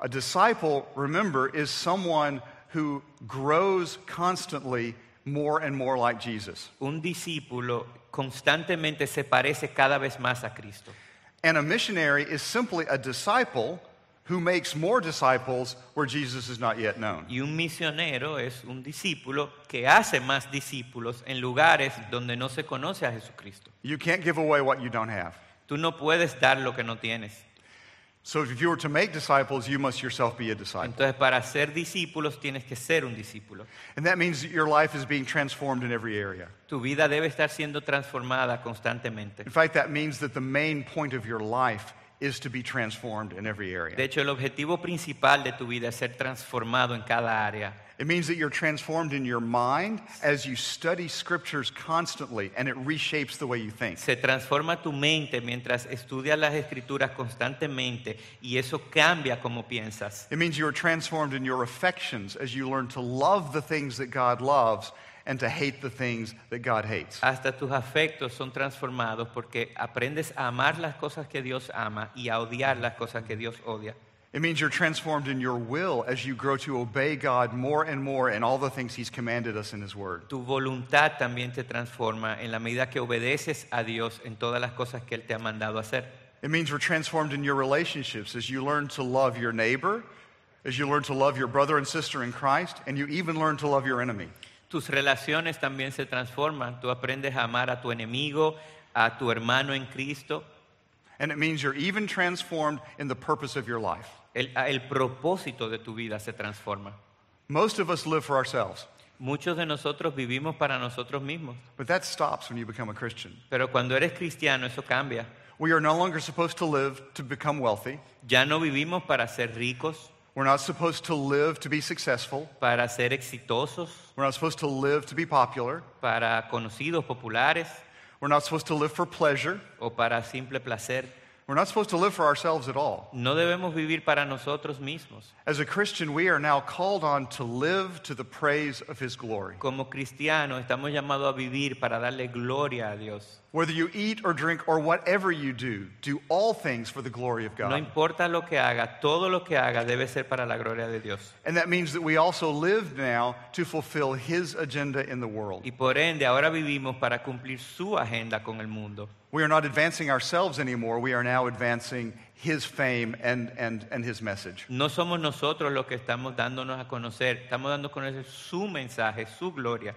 A disciple, remember, is someone who grows constantly more and more like Jesus. Un discípulo constantemente se parece cada vez más a Cristo. And a missionary is simply a disciple who makes more disciples where Jesus is not yet known. Y un misionero es un discípulo que hace más discípulos en lugares donde no se conoce a Jesucristo. You can't give away what you don't have. Tú no puedes dar lo que no tienes. So if you were to make disciples, you must yourself be a disciple. Entonces, para ser discípulos tienes que ser un discípulo. And that means that your life is being transformed in every area. Tu vida debe estar siendo transformada constantemente. In fact, that means that the main point of your life is to be transformed in every area. De hecho, el objetivo principal de tu vida es ser transformado en cada área. It means that you're transformed in your mind as you study scriptures constantly and it reshapes the way you think. Se transforma tu mente mientras estudias las escrituras constantemente y eso cambia cómo piensas. It means you are transformed in your affections as you learn to love the things that God loves and to hate the things that God hates. Hasta tus afectos son transformados porque aprendes a amar las cosas que Dios ama y a odiar las cosas que Dios odia. It means you're transformed in your will as you grow to obey God more and more in all the things He's commanded us in His Word. Tu voluntad también te transforma en la medida que obedeces a Dios en todas las cosas que Él te ha mandado hacer. It means we're transformed in your relationships as you learn to love your neighbor, as you learn to love your brother and sister in Christ, and you even learn to love your enemy. Tus relaciones también se transforman. Tú aprendes a amar a tu enemigo, a tu hermano en Cristo. And it means you're even transformed in the purpose of your life. El, ah, el propósito de tu vida se transforma. Most of us live for ourselves, Muchos de nosotros vivimos para nosotros mismos, but that stops when you become a Christian. pero cuando eres cristiano eso cambia. We are no longer supposed to live to become wealthy. Ya no vivimos para ser ricos, We're not supposed to live to be successful. para ser exitosos, We're not supposed to live to be popular. para conocidos, populares We're not supposed to live for pleasure. o para simple placer. We're not supposed to live for ourselves at all. No debemos vivir para nosotros mismos. As a Christian, we are now called on to live to the praise of His glory. Como cristianos estamos llamados a vivir para darle gloria a Dios. Whether you eat or drink or whatever you do, do all things for the glory of God. No importa lo que haga, todo lo que haga debe ser para la gloria de Dios. And that means that we also live now to fulfill His agenda in the world. Y por ende ahora vivimos para cumplir su agenda con el mundo. We are not advancing ourselves anymore. We are now advancing His fame and, and, and His message. No somos nosotros los que estamos dándonos a conocer, estamos dando a conocer su mensaje, su gloria.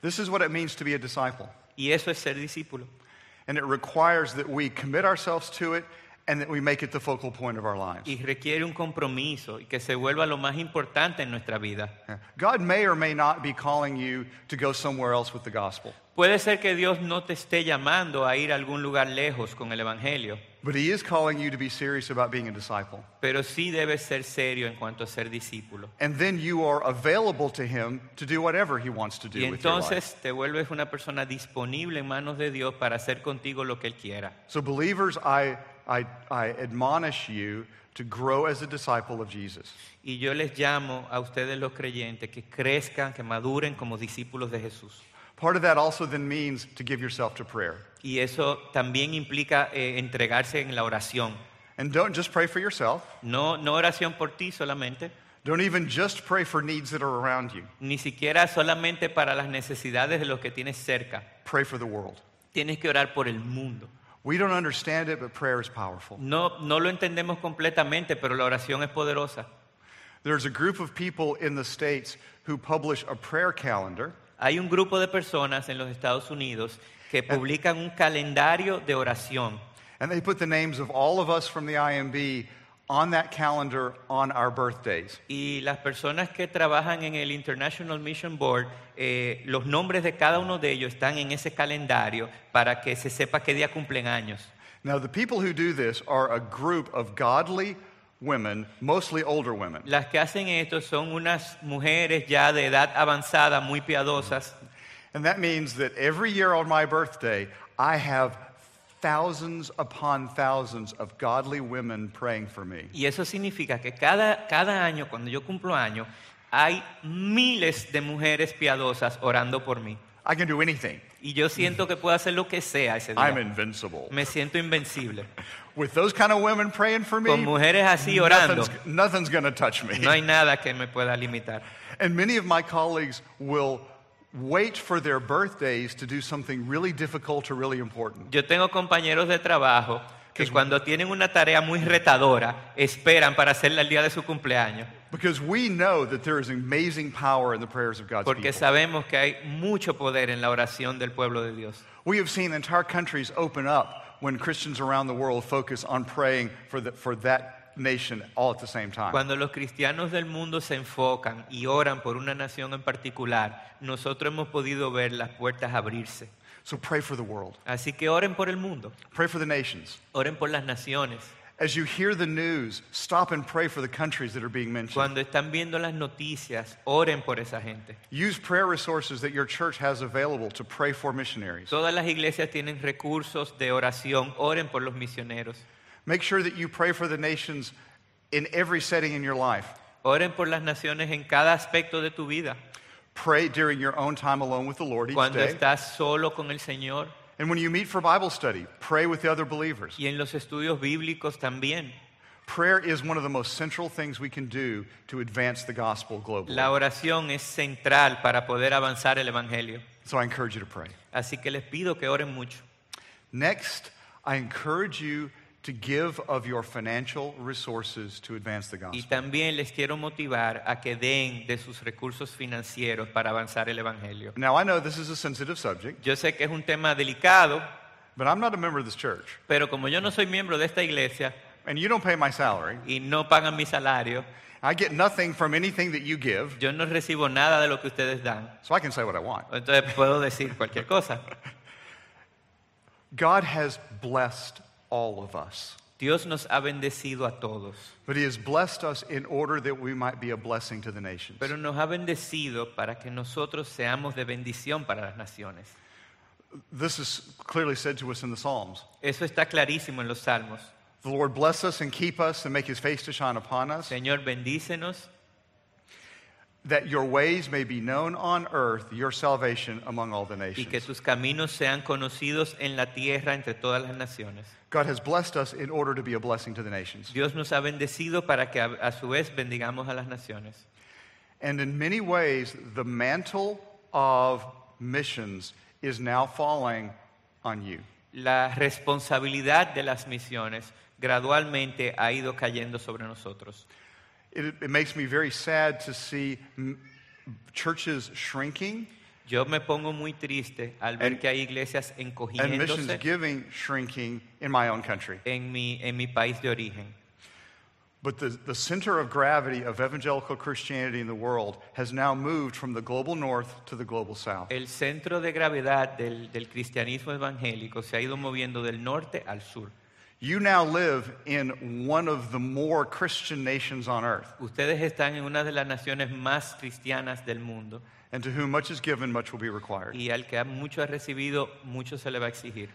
This is what it means to be a disciple. Y eso es ser discípulo. And it requires that we commit ourselves to it and that we make it the focal point of our lives. Y requiere un compromiso y que se vuelva lo más importante en nuestra vida. God may or may not be calling you to go somewhere else with the gospel, Puede ser que Dios no te esté llamando a ir a algún lugar lejos con el Evangelio, but He is calling you to be serious about being a disciple. pero sí debes ser serio en cuanto a ser discípulo. And then you are available to Him to do whatever He wants to do Y with your life. entonces te vuelves una persona disponible en manos de Dios para hacer contigo lo que Él quiera. So, believers, I, I, I admonish you to grow as a disciple of Jesus. Y yo les llamo a ustedes los creyentes que crezcan, que maduren como discípulos de Jesús. Part of that also then means to give yourself to prayer. Y eso también implica eh, entregarse en la oración. And don't just pray for yourself. No, no oración por ti solamente, Don't even just pray for needs that are around you. ni siquiera solamente para las necesidades de los que tienes cerca. Pray for the world. Tienes que orar por el mundo. We don't understand it, but prayer is powerful. No, no lo entendemos completamente, pero la oración es poderosa. There's a group of people in the States who publish a prayer calendar, Hay un grupo de personas en los Estados Unidos que publican un calendario de oración. And they put the names of all of us from the IMB on that calendar on our birthdays. Y las personas que trabajan en el International Mission Board, eh, los nombres de cada uno de ellos están en ese calendario para que se sepa qué día cumplen años. Now, the people who do this are a group of godly women, mostly older women. Las que hacen esto son unas mujeres ya de edad avanzada, muy piadosas, And that means that every year on my birthday, I have thousands upon thousands of godly women praying for me. y eso significa que cada, cada año, cuando yo cumplo años, hay miles de mujeres piadosas orando por mí. I can do anything. Y yo siento que puedo hacer lo que sea ese I'm día. invincible. Me siento invencible. With those kind of women praying for me, Con mujeres así orando, nothing's, to touch me. no hay nada que me pueda limitar. And many of my colleagues will wait for their birthdays to do something really difficult or really important. Yo tengo compañeros de trabajo que cuando tienen una tarea muy retadora, esperan para hacerla el día de su cumpleaños. Because we know that there is amazing power in the prayers of God's Porque people. sabemos que hay mucho poder en la oración del pueblo de Dios. We have seen entire countries open up when Christians around the world focus on praying for, the, for that nation all at the same time. Cuando los cristianos del mundo se enfocan y oran por una nación en particular, nosotros hemos podido ver las puertas abrirse. So pray for the world. Así que oren por el mundo, Pray for the nations. oren por las naciones. As you hear the news, stop and pray for the countries that are being mentioned. Cuando están viendo las noticias, oren por esa gente. Use prayer resources that your church has available to pray for missionaries. Todas las iglesias tienen recursos de oración, oren por los misioneros. Make sure that you pray for the nations in every setting in your life. Oren por las naciones en cada aspecto de tu vida. Pray during your own time alone with the Lord each Cuando day. estás solo con el Señor And when you meet for Bible study, pray with the other believers. y en los estudios bíblicos también. Prayer is one of the most central things we can do to advance the gospel globally. La oración es central para poder avanzar el Evangelio. So I encourage you to pray. Así que les pido que oren mucho. Next, I encourage you to give of your financial resources to advance the gospel. Y también les quiero motivar a que den de sus recursos financieros para avanzar el Evangelio. Now, I know this is a sensitive subject, Yo sé que es un tema delicado, but I'm not a member of this church. pero como yo no soy miembro de esta iglesia And you don't pay my salary. y no pagan mi salario, I get nothing from anything that you give, yo no recibo nada de lo que ustedes dan. so I can say what I want. Entonces puedo decir cualquier cosa. God has blessed all of us, Dios nos ha bendecido a todos, but He has blessed us in order that we might be a blessing to the nations. pero nos ha bendecido para que nosotros seamos de bendición para las naciones. This is clearly said to us in the Psalms. Eso está clarísimo en los salmos. The Lord bless us and keep us and make His face to shine upon us, Señor, bendícenos that your ways may be known on earth, your salvation among all the y que nations. tus caminos sean conocidos en la tierra entre todas las naciones. God has blessed us in order to be a blessing to the nations. Dios nos ha bendecido para que a, a su vez bendigamos a las naciones. And in many ways, the mantle of missions is now falling on you. La responsabilidad de las misiones gradualmente ha ido cayendo sobre nosotros. It, it makes me very sad to see churches shrinking Yo me pongo muy triste al ver And- que hay iglesias and missions encogiéndose giving shrinking in my own country. en mi, en mi país de origen. But the, the center of gravity of evangelical Christianity in the world has now moved from the global north to the global south. El centro de gravedad del, del cristianismo evangélico se ha ido moviendo del norte al sur. You now live in one of the more Christian nations on earth, Ustedes están en una de las naciones más cristianas del mundo and to whom much is given, much will be required. y al que mucho ha recibido, mucho se le va a exigir.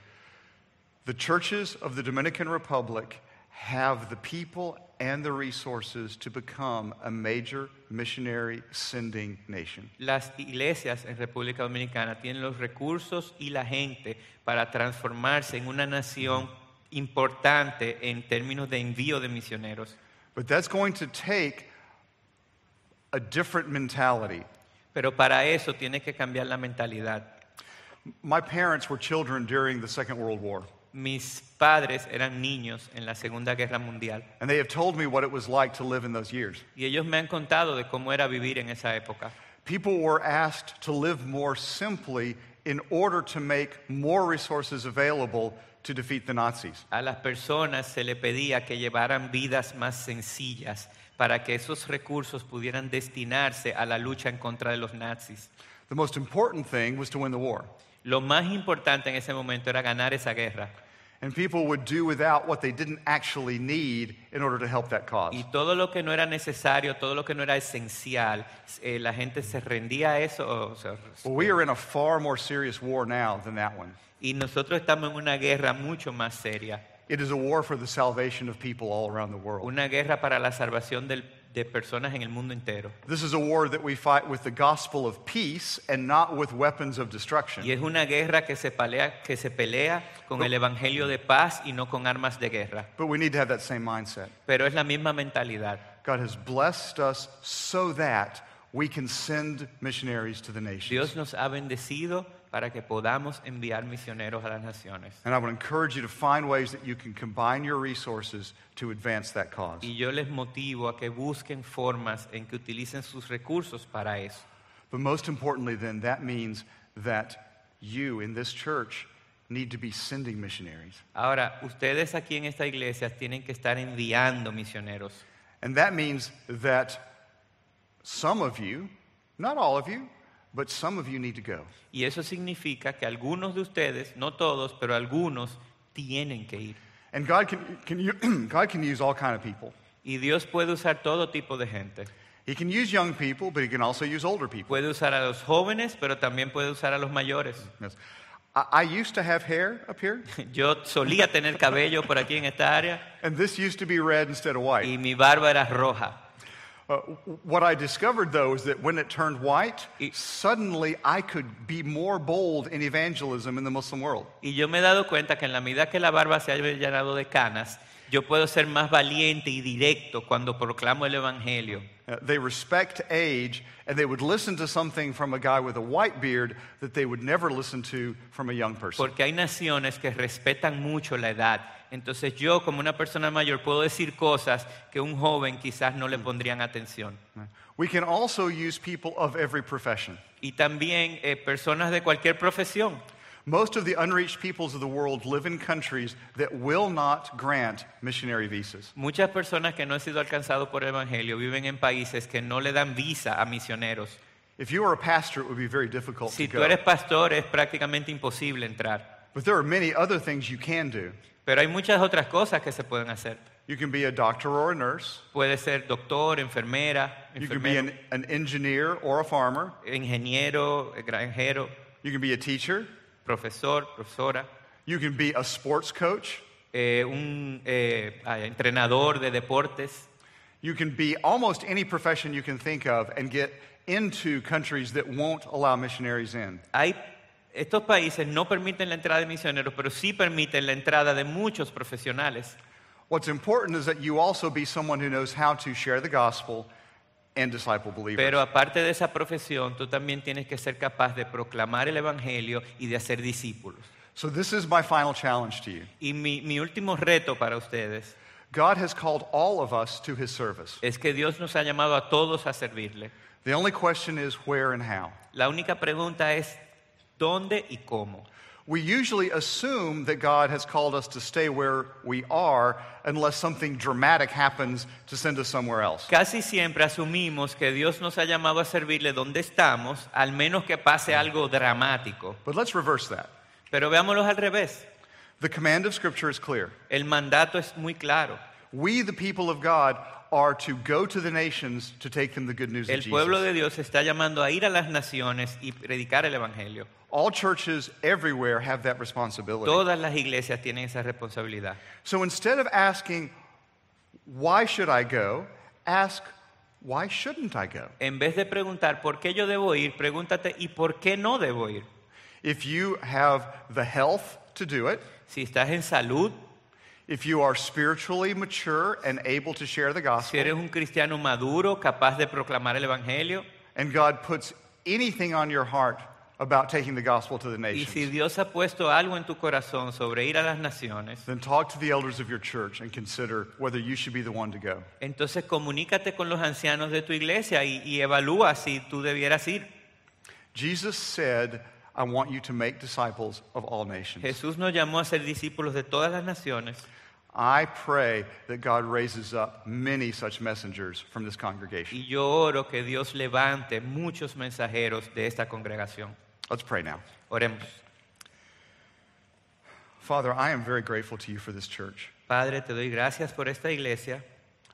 The churches of the Dominican Republic have the people and the resources to become a major missionary sending nation. Las iglesias en República Dominicana tienen los recursos y la gente para transformarse en una nación importante en términos de envío de misioneros. But that's going to take a different mentality. Pero para eso tiene que cambiar la mentalidad. My parents were children during the Second World War, Mis padres eran niños en la Segunda Guerra Mundial and they have told me what it was like to live in those years. y ellos me han contado de cómo era vivir en esa época. People were asked to live more simply in order to make more resources available to defeat the Nazis. A las personas se le pedía que llevaran vidas más sencillas para que esos recursos pudieran destinarse a la lucha en contra de los nazis. The most important thing was to win the war. Lo más importante en ese momento era ganar esa guerra. And people would do without what they didn't actually need in order to help that cause. Y todo lo que no era necesario, todo lo que no era esencial, eh, la gente se rendía a eso. o se- Well, we are in a far more serious war now than that one. Y nosotros estamos en una guerra mucho más seria. It is a war for the salvation of people all around the world. Una guerra para la salvación del- de personas en el mundo entero. This is a war that we fight with the gospel of peace and not with weapons of destruction. Y es una guerra que se pelea, que se pelea con el evangelio de paz y no con armas de guerra. But we need to have that same mindset. Pero es la misma mentalidad. God has blessed us so that we can send missionaries to the nations. Dios nos ha bendecido para que podamos enviar misioneros a las naciones. And I would encourage you to find ways that you can combine your resources to advance that cause. Y yo les motivo a que busquen formas en que utilicen sus recursos para eso. But most importantly, then, that means that you in this church need to be sending missionaries. Ahora, ustedes aquí en esta iglesia tienen que estar enviando misioneros. And that means that some of you, not all of you, but some of you need to go. Y eso significa que algunos de ustedes, no todos, pero algunos, tienen que ir. And God can, can you, God can use all kind of people. Y Dios puede usar todo tipo de gente. He can use young people, but he can also use older people. Puede usar a los jóvenes, pero también puede usar a los mayores. Yes. I, I used to have hair up here, Yo solía tener cabello por aquí en esta área and this used to be red instead of white. y mi barba era roja. Uh, what I discovered, though, is that when it turned white, suddenly I could be more bold in evangelism in the Muslim world. Y yo me he dado cuenta que en la medida que la barba se haya llenado de canas, yo puedo ser más valiente y directo cuando proclamo el Evangelio. Uh, they respect age, and they would listen to something from a guy with a white beard that they would never listen to from a young person. Porque hay naciones que respetan mucho la edad. Entonces yo, como una persona mayor, puedo decir cosas que un joven quizás no le pondrían atención. We can also use people of every profession. Y también eh, personas de cualquier profesión. Most of the unreached peoples of the world live in countries that will not grant missionary visas. Muchas personas que no han sido alcanzados por el Evangelio viven en países que no le dan visa a misioneros. If you are a pastor, it would be very difficult Si to tú go. eres pastor es prácticamente imposible entrar. But there are many other things you can do. Pero hay muchas otras cosas que se pueden hacer. You can be a doctor or a nurse. Puede ser doctor, enfermera, You can be enfermero, an, an engineer or a farmer. ingeniero, granjero, You can be a teacher. Profesor, profesora, You can be a sports coach. eh, un eh, entrenador de deportes. You can be almost any profession you can think of and get into countries that won't allow missionaries in. Hay, estos países no permiten la entrada de misioneros, pero sí permiten la entrada de muchos profesionales. What's important is that you also be someone who knows how to share the gospel and disciple believers. Pero aparte de esa profesión, tú también tienes que ser capaz de proclamar el Evangelio y de hacer discípulos. so, this is my final challenge to you. Y mi, mi último reto para ustedes God has called all of us to his service. es que Dios nos ha llamado a todos a servirle. The only question is where and how. La única pregunta es dónde y cómo. We usually assume that God has called us to stay where we are unless something dramatic happens to send us somewhere else. Casi siempre asumimos que Dios nos ha llamado a servirle donde estamos, al menos que pase algo dramático. But let's reverse that. Pero veámoslo al revés. The command of Scripture is clear. El mandato es muy claro. We, the people of God, are to go to the nations to take them the good news of Jesus. El pueblo de Dios está llamando a ir a las naciones y predicar el Evangelio. All churches everywhere have that responsibility. Todas las iglesias tienen esa responsabilidad. So instead of asking, why should I go? Ask, why shouldn't I go? En vez de preguntar por qué yo debo ir, pregúntate ¿y por qué no debo ir? If you have the health to do it, Si estás en salud, if you are spiritually mature and able to share the gospel, si eres un cristiano maduro, capaz de proclamar el Evangelio, and God puts anything on your heart about taking the gospel to the y si nations, Dios ha puesto algo en tu corazón sobre ir a las naciones, then talk to the elders of your church and consider whether you should be the one to go. entonces comunícate con los ancianos de tu iglesia y, y evalúa si tú debieras ir. Jesus said, I want you to make disciples of all nations. Jesús nos llamó a ser discípulos de todas las naciones. I pray that God raises up many such messengers from this congregation. Y yo oro que Dios levante muchos mensajeros de esta congregación. Let's pray now. Oremos. Father, I am very grateful to you for this church. Padre, te doy gracias por esta iglesia.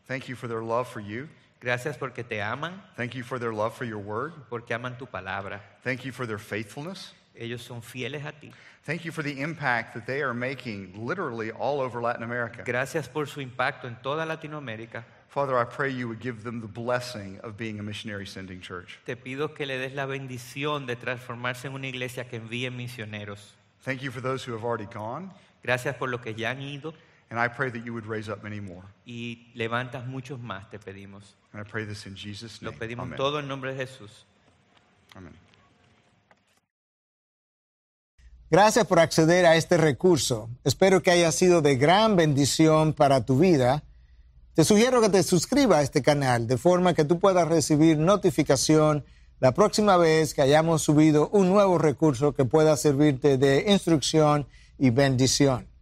Thank you for their love for you. Gracias porque te aman, Thank you for their love for your word. porque aman tu palabra. Thank you for their faithfulness. Ellos son fieles a ti. Thank you for the impact that they are making literally all over Latin America. Gracias por su impacto en toda Latinoamérica. Father, I pray you would give them the blessing of being a missionary sending church. Te pido que le des la bendición de transformarse en una iglesia que envíe misioneros. Thank you for those who have already gone, Gracias por lo que ya han ido and I pray that you would raise up many more. y levantas muchos más, te pedimos. And I pray this in Jesus' Lo pedimos Amen. todo en nombre de Jesús. Amen. Gracias por acceder a este recurso. Espero que haya sido de gran bendición para tu vida. Te sugiero que te suscribas a este canal de forma que tú puedas recibir notificación la próxima vez que hayamos subido un nuevo recurso que pueda servirte de instrucción y bendición.